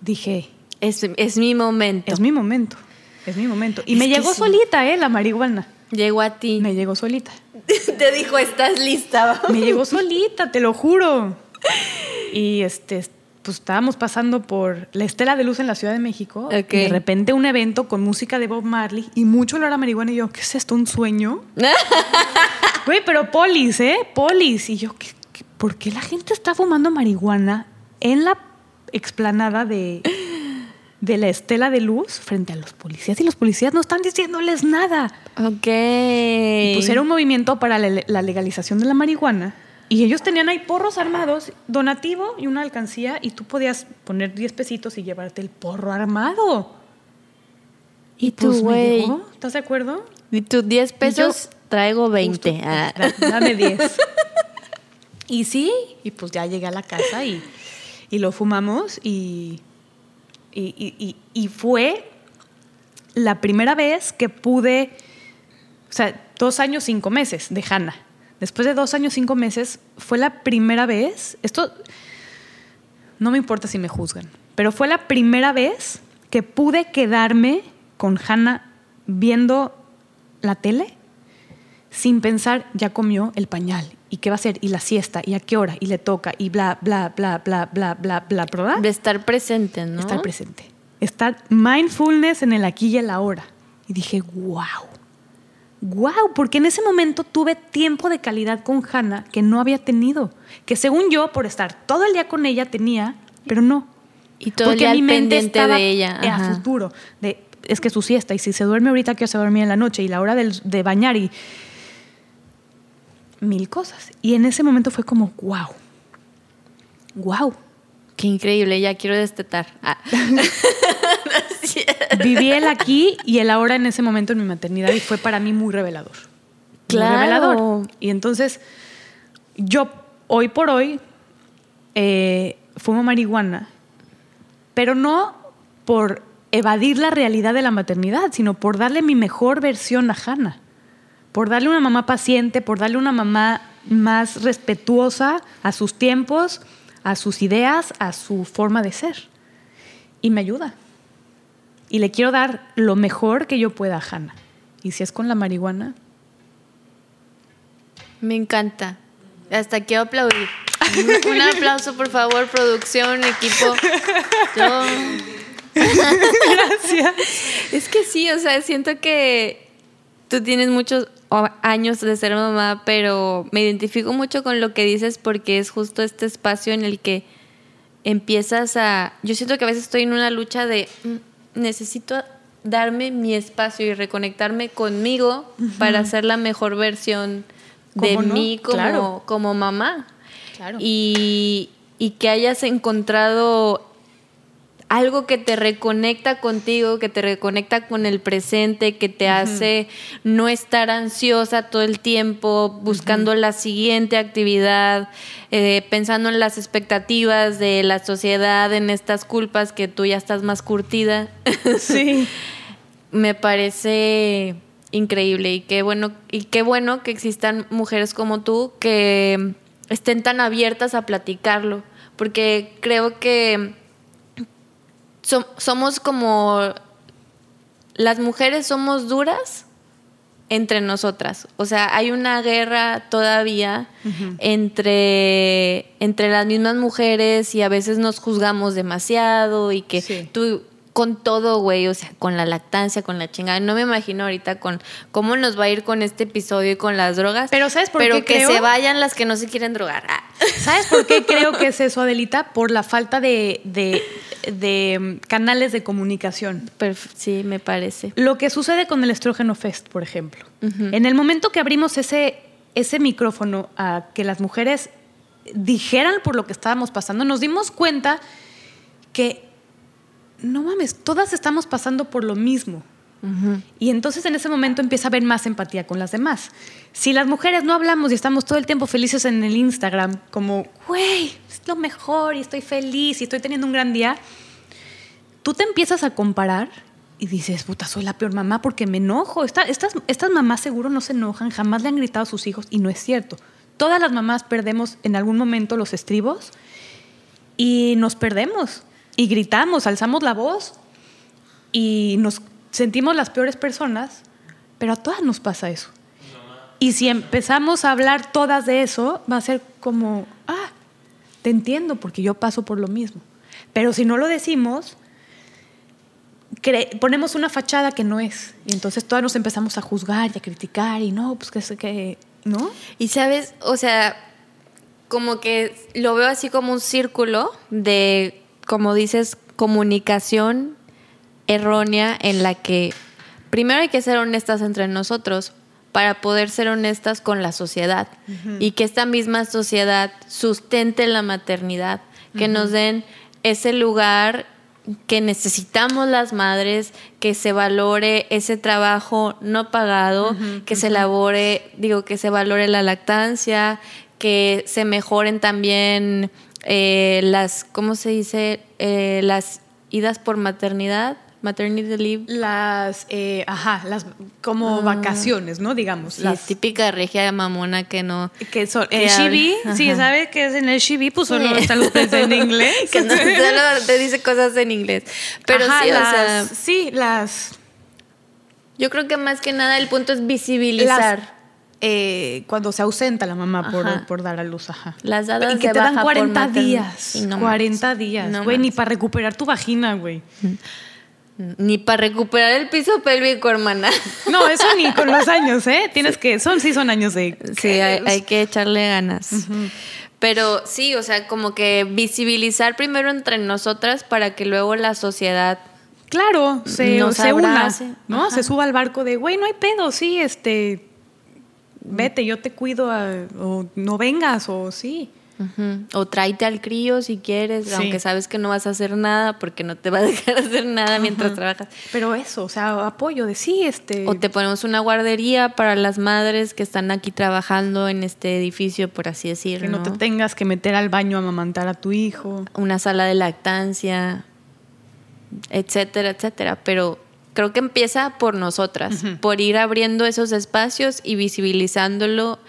dije, Es, es mi momento. es mi momento, es mi momento. Y Es me llegó sí. solita, ¿eh? La marihuana. Llegó a ti. Me llegó solita. Te dijo, estás lista. Me llegó solita, te lo juro. Y este, pues estábamos pasando por la Estela de Luz en la Ciudad de México. Y de repente un evento con música de Bob Marley y mucho olor a marihuana. Y yo, ¿qué es esto? ¿Un sueño? Güey, pero polis, ¿eh? Polis. Y yo, ¿qué, qué- por qué la gente está fumando marihuana en la explanada de, de la Estela de Luz frente a los policías? Y los policías no están diciéndoles nada. Ok. Y pues era un movimiento para la, la legalización de la marihuana. Y ellos tenían ahí porros armados, donativo y una alcancía, y tú podías poner 10 pesitos y llevarte el porro armado. ¿Y tú, Pues güey? ¿Estás de acuerdo? ¿Y tus 10 pesos? Traigo 20. Justo, Ah. da- Dame 10. y sí, y pues ya llegué a la casa y, y lo fumamos y, y, y- y- y fue la primera vez que pude, o sea, dos años, cinco meses de Hanna. Después de dos años, cinco meses, fue la primera vez, esto no me importa si me juzgan, pero fue la primera vez que pude quedarme con Hanna viendo la tele sin pensar, ya comió el pañal, y qué va a hacer, y la siesta, y a qué hora, y le toca, y bla, bla, bla, bla, bla, bla, bla, bla. De estar presente, ¿no? Estar presente. Estar mindfulness en el aquí y el ahora. Y dije, wow. Wow, porque en ese momento tuve tiempo de calidad con Hannah que no había tenido. Que según yo, por estar todo el día con ella, tenía, pero no. Y todo el Porque día mi mente pendiente estaba de ella. A Ajá. futuro. De, es que su siesta, y si se duerme ahorita, que se dormir en la noche, y la hora de bañar, y mil cosas. Y en ese momento fue como, wow. Wow. Qué increíble, ya quiero destetar. Ah. Viví el aquí y el ahora en ese momento en mi maternidad y fue para mí muy revelador. Muy Claro. revelador. Y entonces, yo hoy por hoy eh, fumo marihuana, pero no por evadir la realidad de la maternidad, sino por darle mi mejor versión a Hannah. Por darle una mamá paciente, por darle una mamá más respetuosa a sus tiempos, a sus ideas, a su forma de ser. Y me ayuda. Y le quiero dar lo mejor que yo pueda a Hannah. Y si es con la marihuana, Me encanta. Hasta quiero aplaudir. Un- aplauso, por favor, producción, equipo. Yo- Gracias. Es que sí, o sea, siento que tú tienes muchos años de ser mamá, pero me identifico mucho con lo que dices porque es justo este espacio en el que empiezas a... Yo siento que a veces estoy en una lucha de mm, necesito darme mi espacio y reconectarme conmigo para ser la mejor versión de mí como, Claro. como mamá. Claro. Y, y que hayas encontrado algo que te reconecta contigo, que te reconecta con el presente, que te hace no estar ansiosa todo el tiempo, buscando la siguiente actividad, eh, pensando en las expectativas de la sociedad, en estas culpas que tú ya estás más curtida. Sí. Me parece increíble y qué bueno y qué bueno que existan mujeres como tú que estén tan abiertas a platicarlo, porque creo que som- somos como las mujeres somos duras entre nosotras. O sea, hay una guerra todavía entre, entre las mismas mujeres y a veces nos juzgamos demasiado y que Sí. tú con todo, güey, o sea, con la lactancia, con la chingada. No me imagino ahorita con cómo nos va a ir con este episodio y con las drogas. Pero ¿sabes por Pero qué que creo? se vayan las que no se quieren drogar. Ah. ¿Sabes por qué creo que es eso, Adelita? Por la falta de, de- de, mm, canales de comunicación. Perf- sí, me parece. Lo que sucede con el estrógeno fest, por ejemplo. En el momento que abrimos ese, ese micrófono a que las mujeres dijeran por lo que estábamos pasando, nos dimos cuenta que, no mames, todas estamos pasando por lo mismo. Y entonces en ese momento empieza a haber más empatía con las demás. Si las mujeres no hablamos y estamos todo el tiempo felices en el Instagram, como, güey, es lo mejor y estoy feliz y estoy teniendo un gran día, tú te empiezas a comparar y dices, puta, soy la peor mamá porque me enojo. estas, estas mamás seguro no se enojan, jamás le han gritado a sus hijos y no es cierto. Todas las mamás perdemos en algún momento los estribos y nos perdemos y gritamos, alzamos la voz y nos sentimos las peores personas, pero a todas nos pasa eso. Y si empezamos a hablar todas de eso, va a ser como, ah, te entiendo porque yo paso por lo mismo. Pero si no lo decimos, ponemos una fachada que no es. Y entonces todas nos empezamos a juzgar y a criticar y no, pues que, que ¿no? Y sabes, o sea, como que lo veo así como un círculo de, como dices, comunicación errónea en la que primero hay que ser honestas entre nosotros para poder ser honestas con la sociedad y que esta misma sociedad sustente la maternidad, que nos den ese lugar que necesitamos las madres, que se valore ese trabajo no pagado, que se elabore, digo, que se valore la lactancia, que se mejoren también eh, las, ¿cómo se dice? Eh, las idas por maternidad maternity leave. Las, eh, ajá, las como ah. vacaciones, ¿no? Digamos. La típica regia mamona que no. Que son. el Shibi, sí, ¿sabe qué es en el Shibi? Pues solo están los en inglés. que no, solo te dice cosas en inglés. Pero sí, o sea. Sí, las. Yo creo que más que nada el punto es visibilizar. Eh, cuando se ausenta la mamá por, por, dar a luz, ajá. Las dadas y que te dan 40 días. 40 días, güey, ni para recuperar tu vagina, güey. Ni para recuperar el piso pélvico, hermana. No, eso ni con los años, ¿eh? Tienes que, son, sí son años de... Sí, hay, que echarle ganas. Pero sí, o sea, como que visibilizar primero entre nosotras para que luego la sociedad... Claro, se, se una, ¿no? Se suba al barco de, güey, no hay pedo, sí, este... Vete, yo te cuido, o no vengas, o sí. O tráete al crío si quieres, aunque sabes que no vas a hacer nada porque no te va a dejar hacer nada mientras trabajas. Pero eso, o sea, apoyo de sí, este. O te ponemos una guardería para las madres que están aquí trabajando en este edificio, por así decirlo. Que no, te tengas que meter al baño a amamantar a tu hijo. Una sala de lactancia, etcétera, etcétera. Pero creo que empieza por nosotras, por ir abriendo esos espacios y visibilizándolo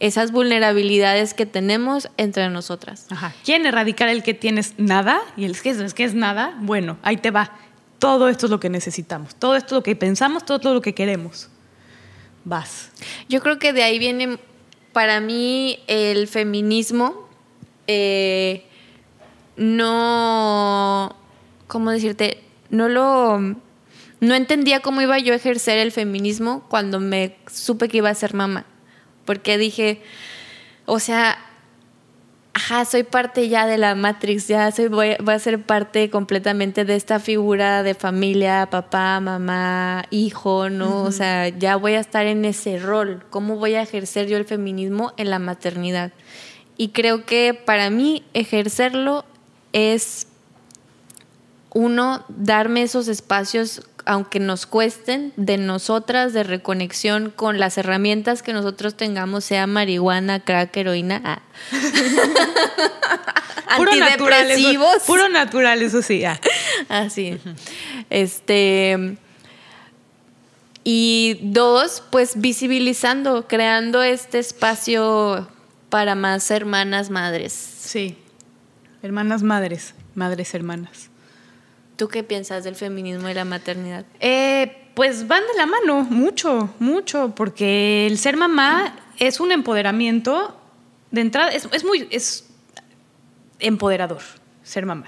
esas vulnerabilidades que tenemos entre nosotras. Ajá. ¿Quién erradicar el que tienes nada? Y el que es, que es nada, bueno, ahí te va. Todo esto es lo que necesitamos, todo esto es lo que pensamos, todo lo que queremos. Vas. Yo creo que de ahí viene para mí el feminismo. Eh, no, ¿cómo decirte? No lo, no entendía cómo iba yo a ejercer el feminismo cuando me supe que iba a ser mamá porque dije, o sea, ajá, soy parte ya de la Matrix, ya soy, voy, a ser parte completamente de esta figura de familia, papá, mamá, hijo, ¿no? O sea, ya voy a estar en ese rol. ¿Cómo voy a ejercer yo el feminismo en la maternidad? Y creo que para mí ejercerlo es, uno, darme esos espacios aunque nos cuesten, de nosotras, de reconexión con las herramientas que nosotros tengamos, sea marihuana, crack, heroína. Ah. puro natural, eso, puro natural, eso sí. Así. Este. Y dos, pues visibilizando, creando este espacio para más hermanas madres. Sí, hermanas madres, madres hermanas. ¿Tú qué piensas del feminismo y la maternidad? Eh, pues van de la mano, mucho, mucho, porque el ser mamá es un empoderamiento de entrada, es, muy, es empoderador ser mamá.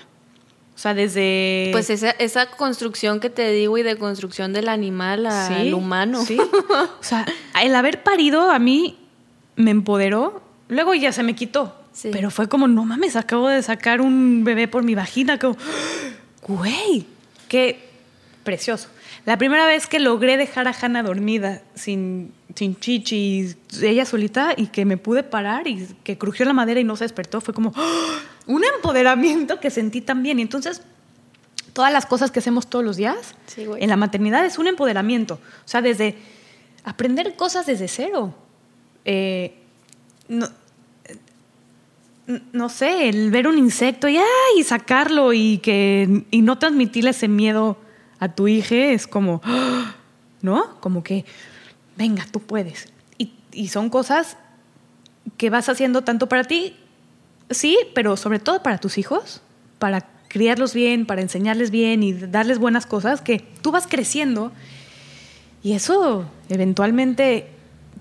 O sea, desde... Pues esa, esa construcción que te digo y de construcción del animal al humano. Sí. O sea, el haber parido a mí me empoderó, luego ya se me quitó. Pero fue como, no mames, acabo de sacar un bebé por mi vagina, como güey, qué precioso. La primera vez que logré dejar a Hannah dormida sin, sin chichi, ella solita, y que me pude parar y que crujió la madera y no se despertó, fue como ¡ah! un empoderamiento que sentí también. Y entonces, todas las cosas que hacemos todos los días en la maternidad es un empoderamiento. O sea, desde aprender cosas desde cero. Eh, n- no sé, el ver un insecto y, sacarlo y, que, y no transmitirle ese miedo a tu hija es como. ¿no? Como que, venga, tú puedes. Y son cosas que vas haciendo tanto para ti, sí, pero sobre todo para tus hijos, para criarlos bien, para enseñarles bien y darles buenas cosas, que tú vas creciendo y eso eventualmente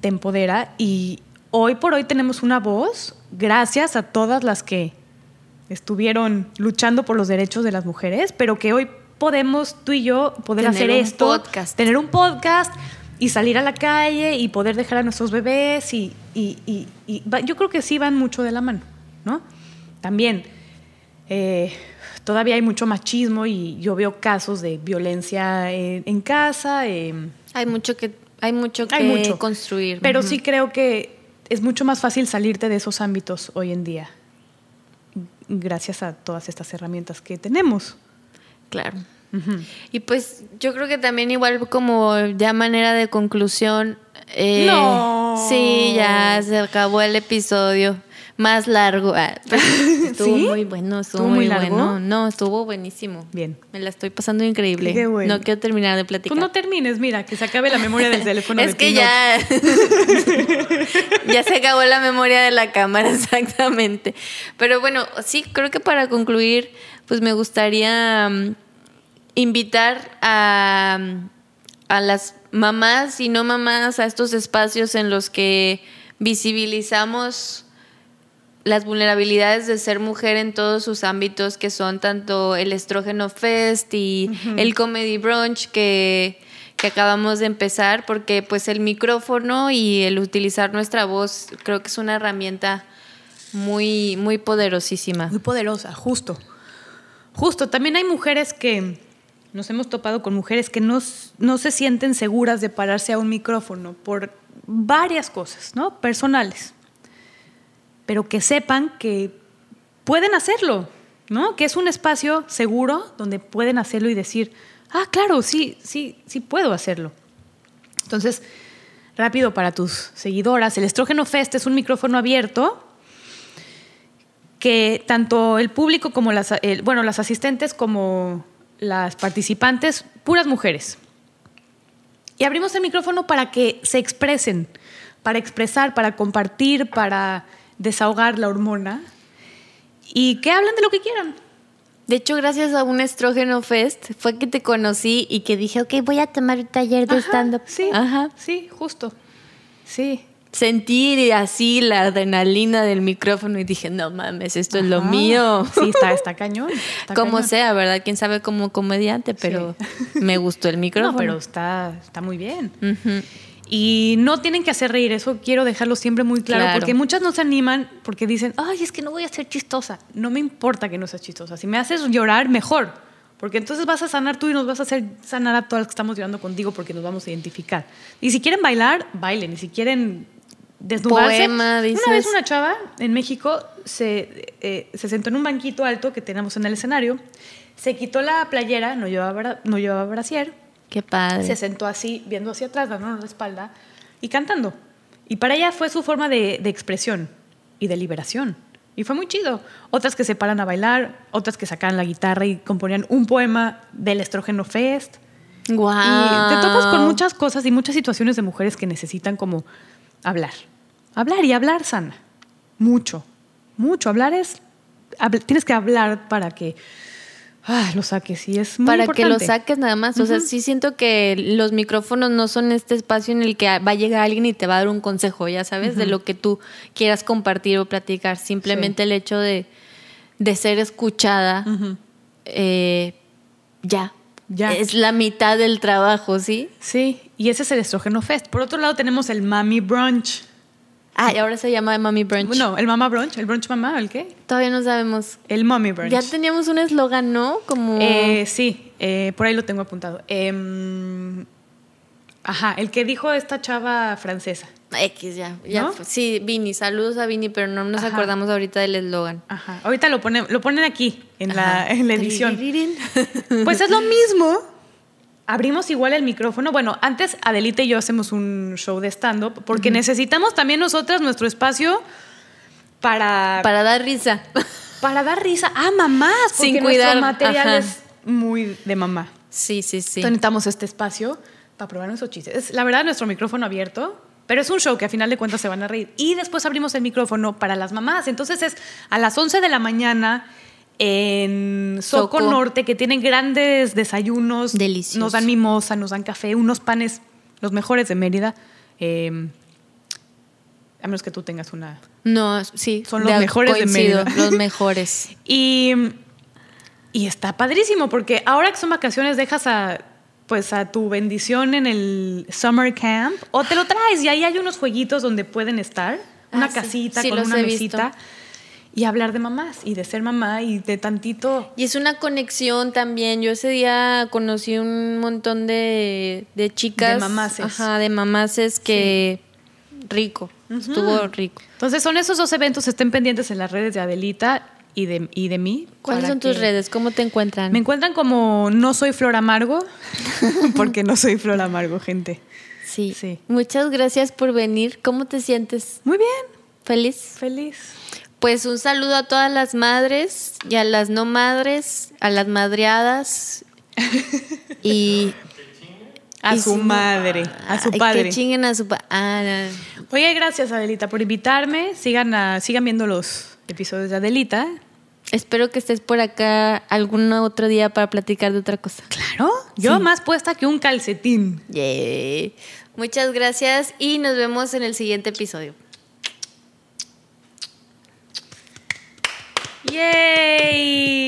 te empodera y hoy por hoy tenemos una voz gracias a todas las que estuvieron luchando por los derechos de las mujeres, pero que hoy podemos tú y yo poder Tener hacer un esto, podcast. tener un podcast y salir a la calle y poder dejar a nuestros bebés y, y- y- yo creo que sí van mucho de la mano, ¿no? También eh, todavía hay mucho machismo y yo veo casos de violencia en, en casa. eh, Hay mucho que, hay mucho que hay mucho. construir. Pero sí creo que es mucho más fácil salirte de esos ámbitos hoy en día, gracias a todas estas herramientas que tenemos. Claro. Y pues yo creo que también igual como ya manera de conclusión. eh, No. Sí, ya se acabó el episodio. Más largo. Ah, estuvo ¿Sí? muy bueno, estuvo, ¿Estuvo muy muy, largo? bueno. No, estuvo buenísimo. Bien. Me la estoy pasando increíble. Qué bueno. No quiero terminar de platicar. Pues no termines, mira, que se acabe la memoria del teléfono. es de que Pinot. ya ya se acabó la memoria de la cámara exactamente pero bueno sí creo que para concluir pues me gustaría mm, invitar a, a las mamás y no mamás a estos espacios en los que visibilizamos las vulnerabilidades de ser mujer en todos sus ámbitos, que son tanto el Estrógeno Fest y el Comedy Brunch que, que acabamos de empezar, porque pues el micrófono y el utilizar nuestra voz creo que es una herramienta muy, muy poderosísima. Muy poderosa, justo. Justo, también hay mujeres que nos hemos topado con mujeres que no, no se sienten seguras de pararse a un micrófono por varias cosas, ¿no? Personales. Pero que sepan que pueden hacerlo, ¿no? Que es un espacio seguro donde pueden hacerlo y decir, ah, claro, sí, sí, sí puedo hacerlo. Entonces, rápido para tus seguidoras, el Estrógeno Fest es un micrófono abierto que tanto el público como las, el- bueno, las asistentes como las participantes, puras mujeres. Y abrimos el micrófono para que se expresen, para expresar, para compartir, para desahogar la hormona y que hablen de lo que quieran. De hecho, gracias a un Estrógeno Fest fue que te conocí y que dije, ok, voy a tomar un taller de Ajá, stand-up. Sí, Ajá. sí, justo. Sí. sentir así la adrenalina del micrófono y dije, no mames, esto es lo Ajá. mío. Sí, está, está cañón. está Como cañón. sea, ¿verdad? Quién sabe como comediante, pero me gustó el micrófono. No, pero está, está muy bien. Ujú. Y no tienen que hacer reír, eso quiero dejarlo siempre muy claro, Claro. porque muchas no se animan porque dicen, ay, es que no voy a ser chistosa. No me importa que no seas chistosa. Si me haces llorar, mejor. Porque entonces vas a sanar tú y nos vas a hacer sanar a todas las que estamos llorando contigo porque nos vamos a identificar. Y si quieren bailar, bailen. Y si quieren desnudarse. Poema, dices. Una vez una chava en México se, eh, se sentó en un banquito alto que tenemos en el escenario, se quitó la playera, no llevaba, no llevaba brasier, Qué padre. se sentó así, viendo hacia atrás, dándonos la espalda y cantando. Y para ella fue su forma de, de expresión y de liberación. Y fue muy chido. Otras que se paran a bailar, otras que sacaban la guitarra y componían un poema del Estrógeno Fest. Guau. Y te topas con muchas cosas y muchas situaciones de mujeres que necesitan como hablar. Hablar y hablar sana. Mucho. Mucho. Hablar es... habl- tienes que hablar para que ah, lo saques y es muy Para que lo saques nada más. O sea, sí siento que los micrófonos no son este espacio en el que va a llegar alguien y te va a dar un consejo, ya sabes, de lo que tú quieras compartir o platicar. Simplemente el hecho de, de ser escuchada, eh, ya. Ya. Es la mitad del trabajo, ¿sí? Sí, y ese es el Estrógeno Fest. Por otro lado tenemos el Mami Brunch. Ah, y ahora se llama Mami Brunch. Bueno, el Mama Brunch, el Brunch Mamá, ¿el qué? Todavía no sabemos. El Mommy Brunch. Ya teníamos un eslogan, ¿no? Como... Eh, sí, eh, por ahí lo tengo apuntado. Em, ajá, el que dijo esta chava francesa. X, ya. ya ¿No? Sí, Vini. Saludos a Vini, pero no nos Ajá. acordamos ahorita del eslogan. Ajá, ahorita lo ponen, lo ponen aquí, en la, en la edición. Pues es lo mismo. Abrimos igual el micrófono. Bueno, antes Adelita y yo hacemos un show de stand-up porque necesitamos también nosotras nuestro espacio para, Para dar risa. para dar risa a mamás, porque Sin nuestro cuidar, material ajá. es muy de mamá. Sí, sí, sí. Entonces necesitamos este espacio para probar nuestros chistes. Es, la verdad, nuestro micrófono abierto, pero es un show que a final de cuentas se van a reír. Y después abrimos el micrófono para las mamás. Entonces es a las 11 de la mañana en Soco, Soco. Norte, que tienen grandes desayunos. Delicioso. Nos dan mimosa, nos dan café, unos panes, los mejores de Mérida. Eh, a menos que tú tengas una... No, sí. Son los mejores de Mérida. Los mejores. Y, y está padrísimo porque ahora que son vacaciones dejas a pues a tu bendición en el summer camp o te lo traes y ahí hay unos jueguitos donde pueden estar, una Ah, casita Sí, con una mesita y hablar de mamás y de ser mamá y de tantito Y es una conexión también. Yo ese día conocí un montón de, de chicas. De mamaces. Ajá, de mamaces que rico. Estuvo rico. Entonces son esos dos eventos, estén pendientes en las redes de Adelita y de, y de mí. ¿Cuáles son tus redes? ¿Cómo te encuentran? Me encuentran como no soy Flor Amargo, porque no soy Flor Amargo, gente. Sí. Sí. Muchas gracias por venir. ¿Cómo te sientes? Muy bien, ¿Feliz? feliz. Pues un saludo a todas las madres y a las no madres, a las madreadas y A su madre, a su padre. Que chinguen a su padre. Ah, no. Oye, gracias Adelita por invitarme. Sigan, a- sigan viendo los episodios de Adelita. Espero que estés por acá algún otro día para platicar de otra cosa. Claro. Yo Sí. más puesta que un calcetín. Muchas gracias y nos vemos en el siguiente episodio. ¡Yay!